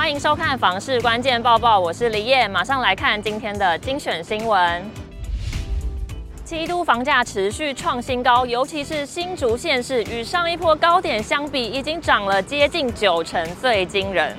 欢迎收看《房市关键报报》，我是李叶，马上来看今天的精选新闻。七都房价持续创新高，尤其是新竹县市，与上一波高点相比，已经涨了接近九成，最惊人。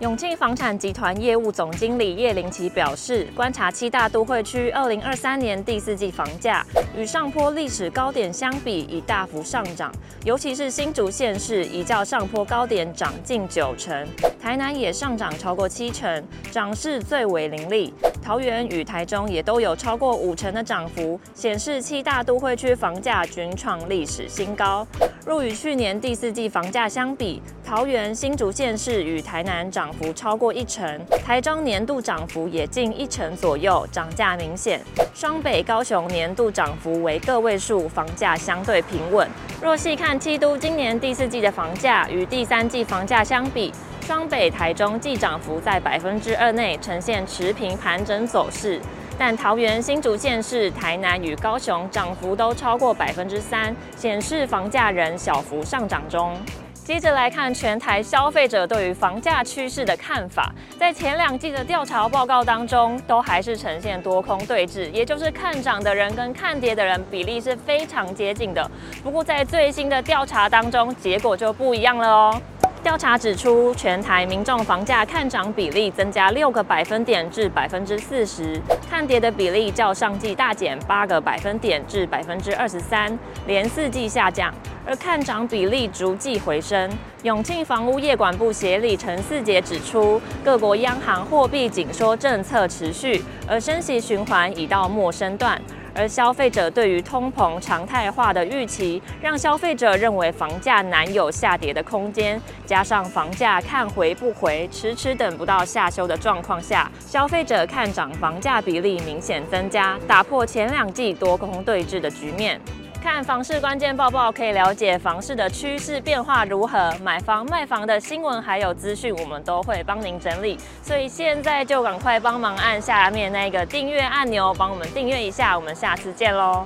永庆房产集团业务总经理叶林奇表示，观察七大都会区二零二三年第四季房价与上坡历史高点相比，已大幅上涨，尤其是新竹县市，已较上坡高点涨近九成，台南也上涨超过七成，涨势最为凌厉。桃园与台中也都有超过五成的涨幅，显示七大都会区房价均创历史新高。若与去年第四季房价相比，桃园、新竹县市与台南涨幅超过一成，台中年度涨幅也近一成左右，涨价明显。双北、高雄年度涨幅为个位数，房价相对平稳。若细看七都今年第四季的房价与第三季房价相比，双北、台中季涨幅在百分之二内，呈现持平盘整走势。但桃园、新竹县市、台南与高雄涨幅都超过百分之三，显示房价仍小幅上涨中。接着来看全台消费者对于房价趋势的看法，在前两季的调查报告当中，都还是呈现多空对峙，也就是看涨的人跟看跌的人比例是非常接近的。不过在最新的调查当中，结果就不一样了哦。调查指出，全台民众房价看涨比例增加六个百分点至百分之四十，看跌的比例较上季大减八个百分点至百分之二十三，连四季下降，而看涨比例逐季回升。永庆房屋业管部协理陈四杰指出，各国央行货币紧缩政策持续，而升息循环已到末升段。而消费者对于通膨常态化的预期，让消费者认为房价难有下跌的空间。加上房价看回不回，迟迟等不到下修的状况下，消费者看涨房价比例明显增加，打破前两季多空对峙的局面。看房市关键报报，可以了解房市的趋势变化如何，买房卖房的新闻还有资讯，我们都会帮您整理。所以现在就赶快帮忙按下面那个订阅按钮，帮我们订阅一下。我们下次见喽。